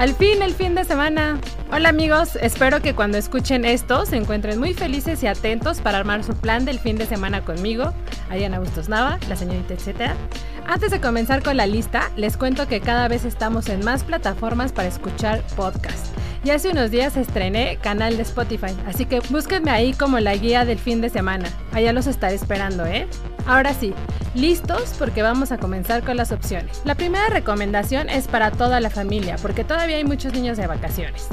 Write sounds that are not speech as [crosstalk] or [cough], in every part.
Al fin, el fin de semana. Hola amigos, espero que cuando escuchen esto se encuentren muy felices y atentos para armar su plan del fin de semana conmigo, Ariana Bustos Nava, la señorita etcétera. Antes de comenzar con la lista, les cuento que cada vez estamos en más plataformas para escuchar podcast. Y hace unos días estrené canal de Spotify, así que búsquenme ahí como la guía del fin de semana. Allá los estaré esperando, ¿eh? Ahora sí, listos porque vamos a comenzar con las opciones. La primera recomendación es para toda la familia, porque todavía hay muchos niños de vacaciones.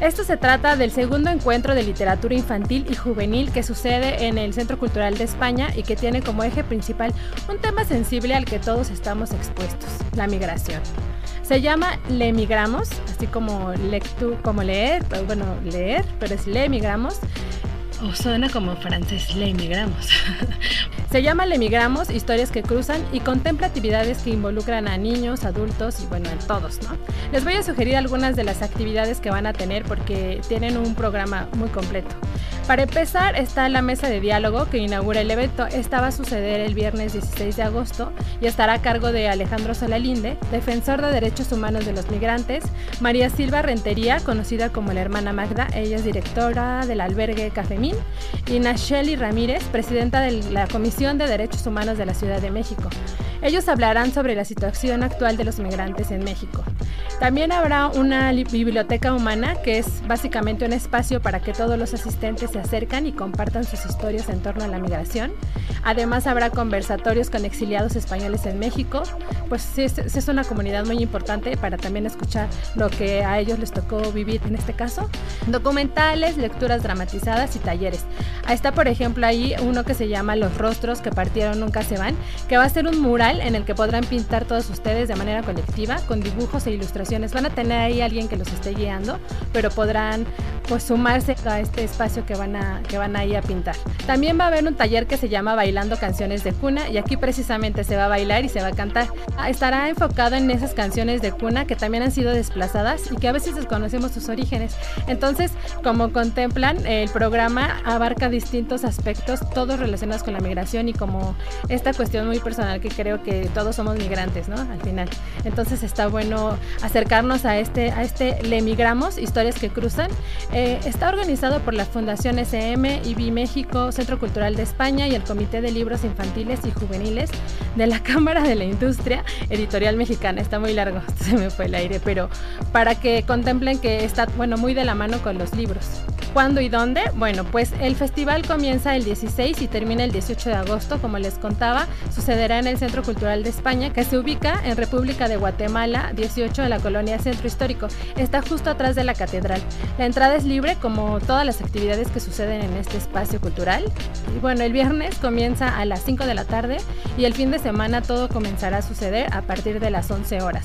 Esto se trata del segundo encuentro de literatura infantil y juvenil que sucede en el Centro Cultural de España y que tiene como eje principal un tema sensible al que todos estamos expuestos, la migración. Se llama Le Migramos, así como, lectu, como leer, bueno, leer, pero es Le Migramos. O suena como francés, Le Migramos. [laughs] Se llama Le Migramos, historias que cruzan y contempla actividades que involucran a niños, adultos y bueno, a todos, ¿no? Les voy a sugerir algunas de las actividades que van a tener porque tienen un programa muy completo. Para empezar está la mesa de diálogo que inaugura el evento. Esta va a suceder el viernes 16 de agosto y estará a cargo de Alejandro Solalinde, defensor de derechos humanos de los migrantes, María Silva Rentería, conocida como la hermana Magda, ella es directora del albergue Cafemín, y Nacheli Ramírez, presidenta de la Comisión de Derechos Humanos de la Ciudad de México. Ellos hablarán sobre la situación actual de los migrantes en México. También habrá una biblioteca humana que es básicamente un espacio para que todos los asistentes se acercan y compartan sus historias en torno a la migración. Además habrá conversatorios con exiliados españoles en México, pues sí, es, una comunidad muy importante para también escuchar lo que a ellos les tocó vivir en este caso. Documentales, lecturas dramatizadas y talleres. Ahí está por ejemplo ahí uno que se llama Los rostros que partieron nunca se van, que va a ser un mural en el que podrán pintar todos ustedes de manera colectiva con dibujos e ilustraciones. Van a tener ahí alguien que los esté guiando, pero podrán pues sumarse a este espacio que van a que van ahí a pintar. También va a haber un taller que se llama Bailando canciones de cuna y aquí precisamente se va a bailar y se va a cantar. Ah, estará enfocado en esas canciones de cuna que también han sido desplazadas y que a veces desconocemos sus orígenes. Entonces, como contemplan, el programa abarca distintos aspectos, todos relacionados con la migración y como esta cuestión muy personal que creo que todos somos migrantes, ¿no? Al final. Entonces está bueno acercarnos a este, a este Le Migramos, historias que cruzan. Eh, está organizado por la Fundación SM, IBI México, Centro Cultural de España y el Comité de Libros Infantiles y Juveniles de la [laughs] Cámara de la Industria Editorial Mexicana. Está muy largo, [laughs] se me fue el aire, pero para que contemplen que está, bueno, muy de la mano con los libros. ¿Cuándo y dónde? Bueno, pues el festival comienza el 16 y termina el 18 de agosto, como les contaba. Sucederá en el Centro Cultural de España, que se ubica en República de Guatemala, 18 de la colonia Centro Histórico. Está justo atrás de la catedral. La entrada es libre, como todas las actividades que suceden en este espacio cultural. Y bueno, el viernes comienza a las 5 de la tarde y el fin de semana todo comenzará a suceder a partir de las 11 horas.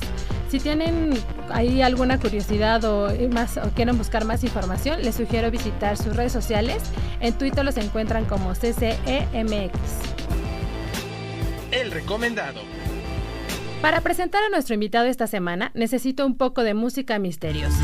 Si tienen ahí alguna curiosidad o, más, o quieren buscar más información, les sugiero visitar sus redes sociales. En Twitter los encuentran como CCEMX. El recomendado. Para presentar a nuestro invitado esta semana, necesito un poco de música misteriosa.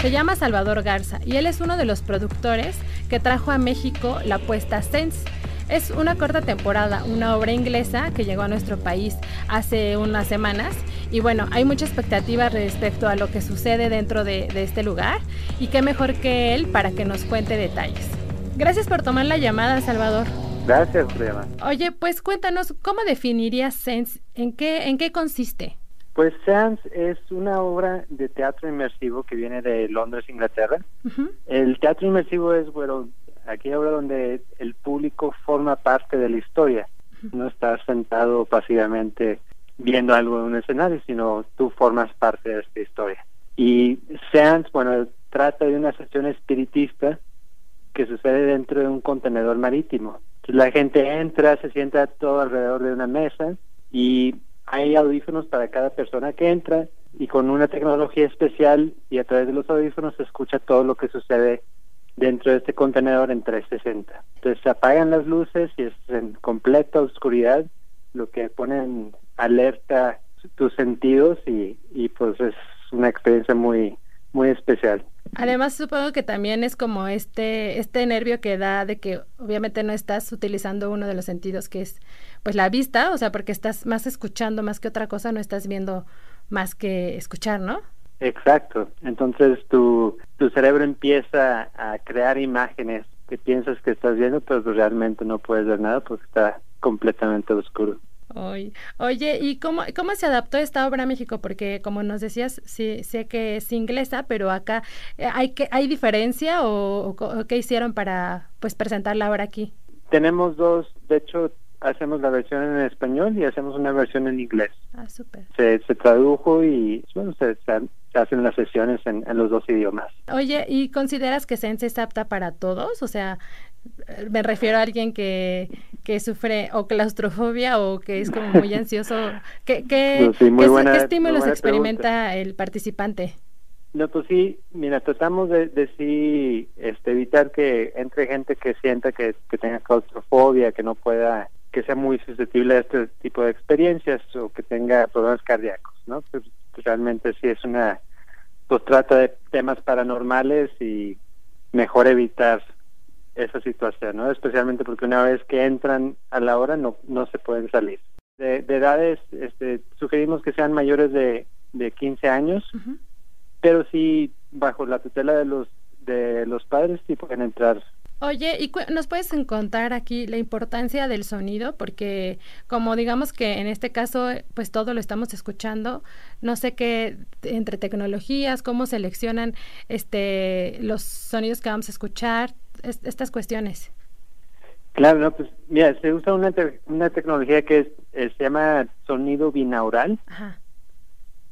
Se llama Salvador Garza y él es uno de los productores que trajo a México la puesta Sense es una corta temporada, una obra inglesa que llegó a nuestro país hace unas semanas y bueno, hay mucha expectativa respecto a lo que sucede dentro de, este lugar y qué mejor que él para que nos cuente detalles. Gracias por tomar la llamada, Salvador. Gracias, Prema. Oye, pues cuéntanos, ¿cómo definirías Sense? ¿En qué, en qué consiste? Pues Sense es una obra de teatro inmersivo que viene de Londres, Inglaterra. El teatro inmersivo es, bueno, aquí habla donde el público forma parte de la historia, no estás sentado pasivamente viendo algo en un escenario, sino tú formas parte de esta historia. Y Seance, bueno, trata de una sesión espiritista que sucede dentro de un contenedor marítimo. la gente entra, se sienta todo alrededor de una mesa y hay audífonos para cada persona que entra y con una tecnología especial y a través de los audífonos se escucha todo lo que sucede dentro de este contenedor en 360. Entonces se apagan las luces y es en completa oscuridad, lo que pone en alerta tus sentidos y, y pues es una experiencia muy muy especial. Además, supongo que también es como este, este nervio que da de que obviamente no estás utilizando uno de los sentidos que es pues la vista, o sea, porque estás más escuchando más que otra cosa, no estás viendo más que escuchar, ¿no? Exacto. Entonces tu, tu cerebro empieza a crear imágenes que piensas que estás viendo, pero realmente no puedes ver nada porque está completamente oscuro. Oye, ¿y cómo, cómo se adaptó esta obra a México? Porque como nos decías, sí, sé que es inglesa, pero acá eh, hay que hay diferencia o, qué hicieron para pues presentar la obra aquí. Tenemos dos, de hecho hacemos la versión en español y hacemos una versión en inglés. Ah, súper. Se, se tradujo y bueno, se, hacen las sesiones en, en, los dos idiomas. Oye, ¿y consideras que Sense es apta para todos? O sea, me refiero a alguien que, que sufre o claustrofobia o que es como muy ansioso. ¿Qué, qué, pues estímulos experimenta el participante? No, pues sí, mira, tratamos de, de sí este, evitar que entre gente que sienta que, que tenga claustrofobia, que no pueda, que sea muy susceptible a este tipo de experiencias o que tenga problemas cardíacos, ¿no? Pues, realmente sí es una, pues trata de temas paranormales y mejor evitar esa situación, ¿no? Especialmente porque una vez que entran a la hora no, no se pueden salir. De, edades, este, sugerimos que sean mayores de, de 15 años, pero sí bajo la tutela de los de los padres sí pueden entrar Oye, ¿y nos puedes contar aquí la importancia del sonido? Porque como digamos que en este caso, pues todo lo estamos escuchando, no sé qué, entre tecnologías, cómo seleccionan este los sonidos que vamos a escuchar, estas cuestiones. Claro, no, pues mira, se usa una, una tecnología que es, eh, se llama sonido binaural. Ajá.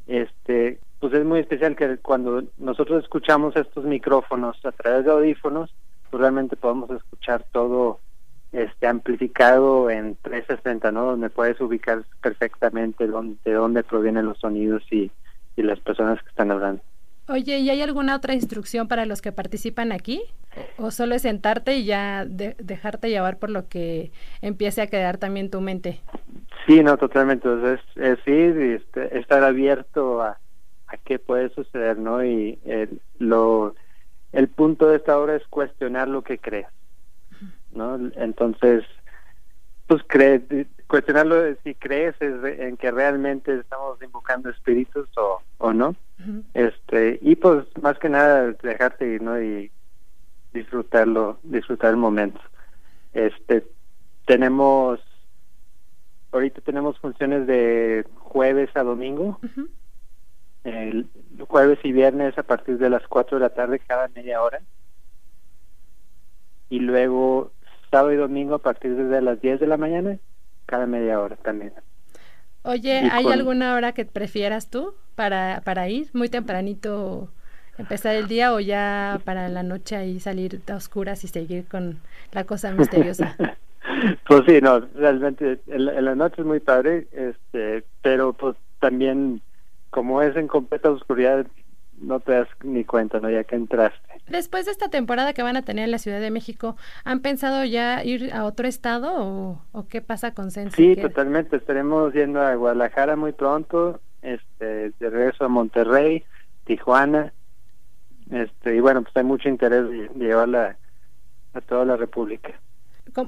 Este, pues es muy especial que cuando nosotros escuchamos estos micrófonos a través de audífonos, pues realmente podemos escuchar todo este amplificado en 360, ¿no? Donde puedes ubicar perfectamente dónde, de dónde provienen los sonidos y, y las personas que están hablando. Oye, ¿y hay alguna otra instrucción para los que participan aquí? ¿O solo es sentarte y ya dejarte llevar por lo que empiece a quedar también tu mente? Sí, no, totalmente. es, es ir y este, estar abierto a, a qué puede suceder, ¿no? Y el, lo el punto de esta obra es cuestionar lo que crees, ¿no? Entonces, pues cuestionarlo de si crees en que realmente estamos invocando espíritus o, o no. Este, y pues más que nada dejarte ir, ¿no? Y disfrutarlo, disfrutar el momento. Este, tenemos ahorita tenemos funciones de jueves a domingo el jueves y viernes a partir de las 4 de la tarde cada media hora. Y luego sábado y domingo a partir de las 10 de la mañana cada media hora también. Oye, ¿hay alguna hora que prefieras tú para, para ir? ¿Muy tempranito empezar el día o ya para la noche ahí salir a oscuras y seguir con la cosa misteriosa? [laughs] pues sí, no, realmente en, en la noche es muy padre, este, pero pues también como es en completa oscuridad, no te das ni cuenta, ¿no? Ya que entraste. Después de esta temporada que van a tener en la Ciudad de México, ¿han pensado ya ir a otro estado o, qué pasa con Sense? Sí, totalmente. Estaremos yendo a Guadalajara muy pronto, este, de regreso a Monterrey, Tijuana, este, y bueno, pues hay mucho interés de llevarla a toda la República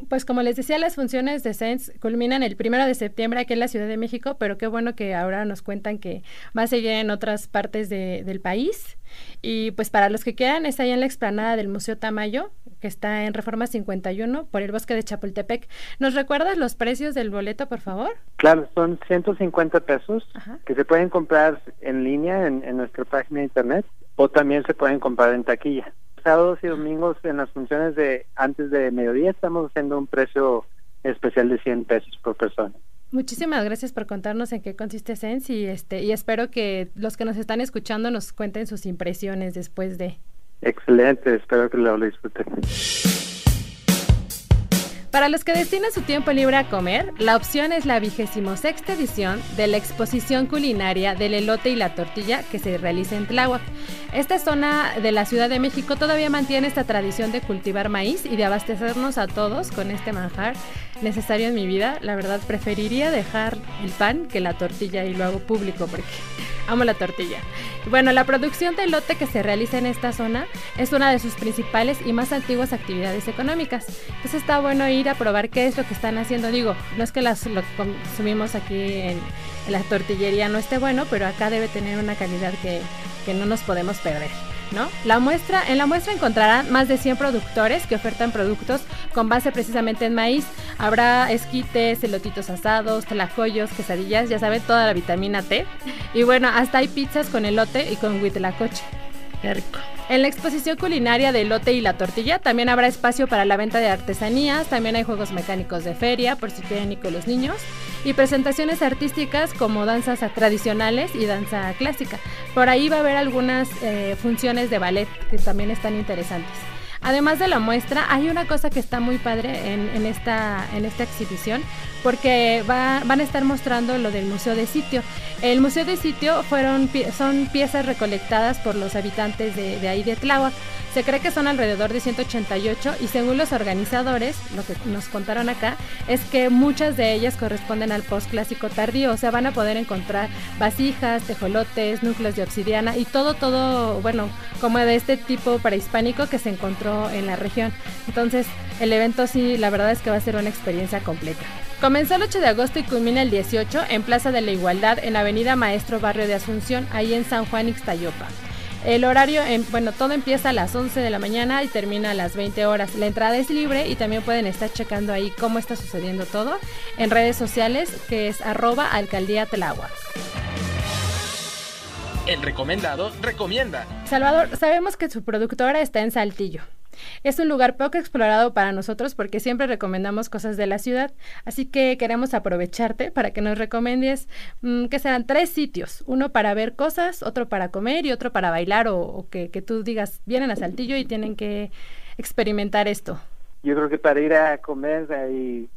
pues como les decía, las funciones de Sense culminan el primero de septiembre aquí en la Ciudad de México, pero qué bueno que ahora nos cuentan que va a seguir en otras partes del país. Y pues para los que quieran, está ahí en la explanada del Museo Tamayo, que está en Reforma 51 por el bosque de Chapultepec. ¿Nos recuerdas los precios del boleto, por favor? Claro, son 150 pesos que se pueden comprar en línea en, en nuestra página de internet o también se pueden comprar en taquilla sábados y domingos en las funciones de antes de mediodía estamos haciendo un precio especial de 100 pesos por persona. Muchísimas gracias por contarnos en qué consiste Sense y este y espero que los que nos están escuchando nos cuenten sus impresiones después de. Excelente, espero que lo disfruten. Para los que destinan su tiempo libre a comer, la opción es la vigésimo sexta edición de la exposición culinaria del elote y la tortilla que se realiza en Tláhuac. Esta zona de la Ciudad de México todavía mantiene esta tradición de cultivar maíz y de abastecernos a todos con este manjar necesario en mi vida. La verdad, preferiría dejar el pan que la tortilla y lo hago público porque amo la tortilla. Bueno, la producción de elote que se realiza en esta zona es una de sus principales y más antiguas actividades económicas. Entonces está bueno ir a probar qué es lo que están haciendo. Digo, no es que las, lo consumimos aquí en, la tortillería no esté bueno, pero acá debe tener una calidad que, que no nos podemos perder. ¿No? La muestra, en la muestra encontrarán más de 100 productores que ofertan productos con base precisamente en maíz. Habrá esquites, elotitos asados, tlacoyos, quesadillas, ya saben, toda la vitamina T. Y bueno, hasta hay pizzas con elote y con huitlacoche. Qué rico. En la exposición culinaria de elote y la tortilla también habrá espacio para la venta de artesanías, también hay juegos mecánicos de feria por si quieren ir con los niños y presentaciones artísticas como danzas tradicionales y danza clásica. Por ahí va a haber algunas eh, funciones de ballet que también están interesantes. Además de la muestra, hay una cosa que está muy padre en, esta, en esta exhibición, porque van a estar mostrando lo del Museo de Sitio. El Museo de Sitio fueron, son piezas recolectadas por los habitantes de, ahí de Tláhuac. Se cree que son alrededor de 188 y según los organizadores, lo que nos contaron acá, es que muchas de ellas corresponden al postclásico tardío, o sea, van a poder encontrar vasijas, tejolotes, núcleos de obsidiana y todo, todo, bueno, como de este tipo prehispánico que se encontró en la región. Entonces, el evento sí, la verdad es que va a ser una experiencia completa. Comenzó el 8 de agosto y culmina el 18 en Plaza de la Igualdad en Avenida Maestro Barrio de Asunción, ahí en San Juan Ixtayopa. El horario, bueno, todo empieza a las 11 de la mañana y termina a las 20 horas. La entrada es libre y también pueden estar checando ahí cómo está sucediendo todo en redes sociales, que es arroba alcaldía Telagua. El recomendado recomienda. Salvador, sabemos que su productora está en Saltillo. Es un lugar poco explorado para nosotros porque siempre recomendamos cosas de la ciudad, así que queremos aprovecharte para que nos recomiendes mm, que sean tres sitios, uno para ver cosas, otro para comer y otro para bailar o, que, tú digas, vienen a Saltillo y tienen que experimentar esto. Yo creo que para ir a comer hay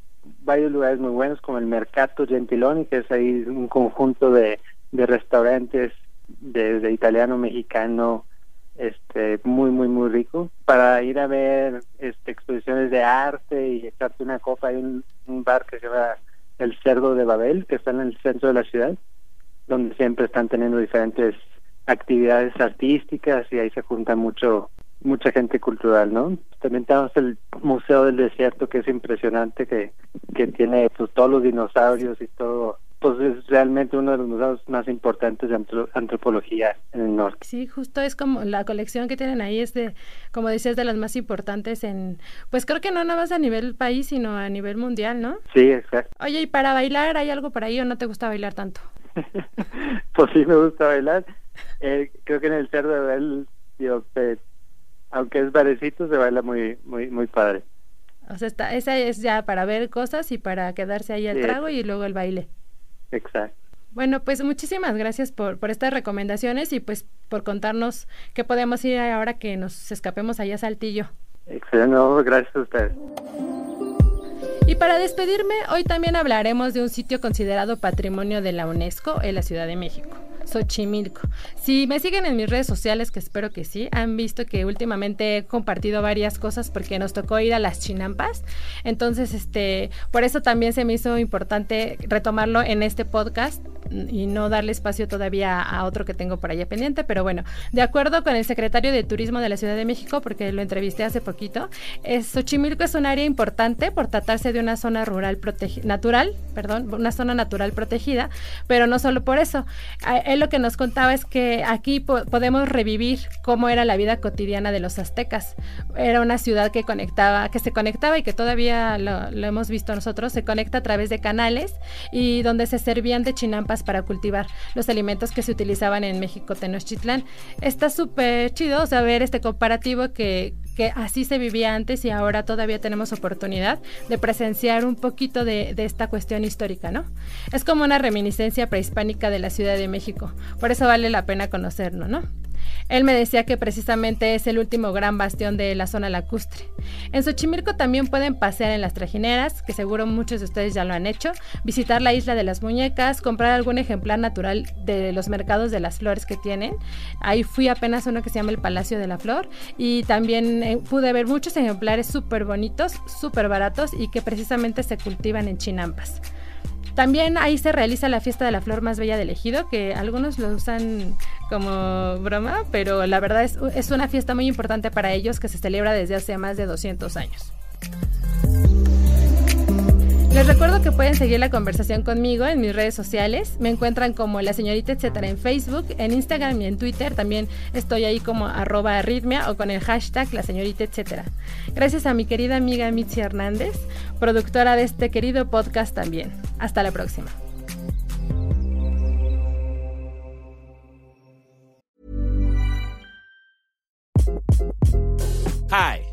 varios lugares muy buenos como el Mercato Gentiloni, que es ahí un conjunto de, de restaurantes desde italiano, mexicano, este muy muy muy rico. Para ir a ver este exposiciones de arte y echarte una copa hay un, bar que se llama el Cerdo de Babel que está en el centro de la ciudad donde siempre están teniendo diferentes actividades artísticas y ahí se junta mucho mucha gente cultural no también tenemos el Museo del Desierto que es impresionante que que tiene pues todos los dinosaurios y todo pues es realmente uno de los museos más importantes de antropología en el norte. Sí, justo es como la colección que tienen ahí es de, como decías, de las más importantes en, pues creo que no nada más a nivel país, sino a nivel mundial, ¿no? Sí, exacto. Oye, ¿y para bailar hay algo por ahí o no te gusta bailar tanto? [laughs] pues sí me gusta bailar. Eh, creo que en el cerdo de él, aunque es barecito, se baila muy, muy, muy padre. O sea, está, esa es ya para ver cosas y para quedarse ahí al trago y luego el baile. Exacto. Bueno, pues muchísimas gracias por, por estas recomendaciones y pues por contarnos qué podemos ir ahora que nos escapemos allá a Saltillo. Excelente, gracias a ustedes. Y para despedirme, hoy también hablaremos de un sitio considerado patrimonio de la UNESCO en la Ciudad de México. Xochimilco. Si me siguen en mis redes sociales, que espero que sí, han visto que últimamente he compartido varias cosas porque nos tocó ir a las chinampas. Entonces, este, por eso también se me hizo importante retomarlo en este podcast y no darle espacio todavía a otro que tengo por allá pendiente, pero bueno, de acuerdo con el secretario de Turismo de la Ciudad de México, porque lo entrevisté hace poquito, es, Xochimilco es un área importante por tratarse de una zona rural natural, perdón, una zona natural protegida, pero no solo por eso. Él lo que nos contaba es que aquí podemos revivir cómo era la vida cotidiana de los aztecas. Era una ciudad que conectaba, que se conectaba y que todavía lo, lo hemos visto nosotros, se conecta a través de canales y donde se servían de chinampas para cultivar los alimentos que se utilizaban en México Tenochtitlán. Está súper chido, saber este comparativo que, que así se vivía antes y ahora todavía tenemos oportunidad de presenciar un poquito de, de, esta cuestión histórica, ¿no? Es como una reminiscencia prehispánica de la Ciudad de México, por eso vale la pena conocerlo, ¿no? Él me decía que precisamente es el último gran bastión de la zona lacustre. En Xochimilco también pueden pasear en las trajineras, que seguro muchos de ustedes ya lo han hecho, visitar la isla de las muñecas, comprar algún ejemplar natural de los mercados de las flores que tienen. Ahí fui apenas uno que se llama el Palacio de la Flor y también eh, pude ver muchos ejemplares súper bonitos, súper baratos y que precisamente se cultivan en Chinampas. También ahí se realiza la fiesta de la flor más bella del ejido, que algunos lo usan como broma, pero la verdad es, es una fiesta muy importante para ellos que se celebra desde hace más de 200 años. Les recuerdo que pueden seguir la conversación conmigo en mis redes sociales. Me encuentran como la señorita etcétera en Facebook, en Instagram y en Twitter. También estoy ahí como arroba arritmia o con el hashtag la señorita etcétera. Gracias a mi querida amiga Mitzi Hernández, productora de este querido podcast también. Hasta la próxima. Hi,